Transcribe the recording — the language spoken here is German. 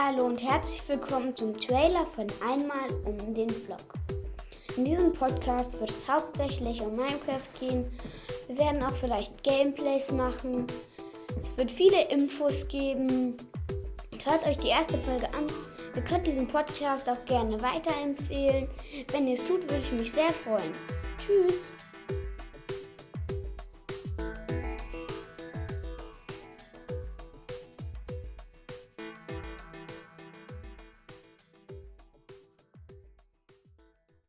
Hallo und herzlich willkommen zum Trailer von Einmal um den Vlog. In diesem Podcast wird es hauptsächlich um Minecraft gehen. Wir werden auch vielleicht Gameplays machen. Es wird viele Infos geben. Hört euch die erste Folge an. Ihr könnt diesen Podcast auch gerne weiterempfehlen. Wenn ihr es tut, würde ich mich sehr freuen. Tschüss.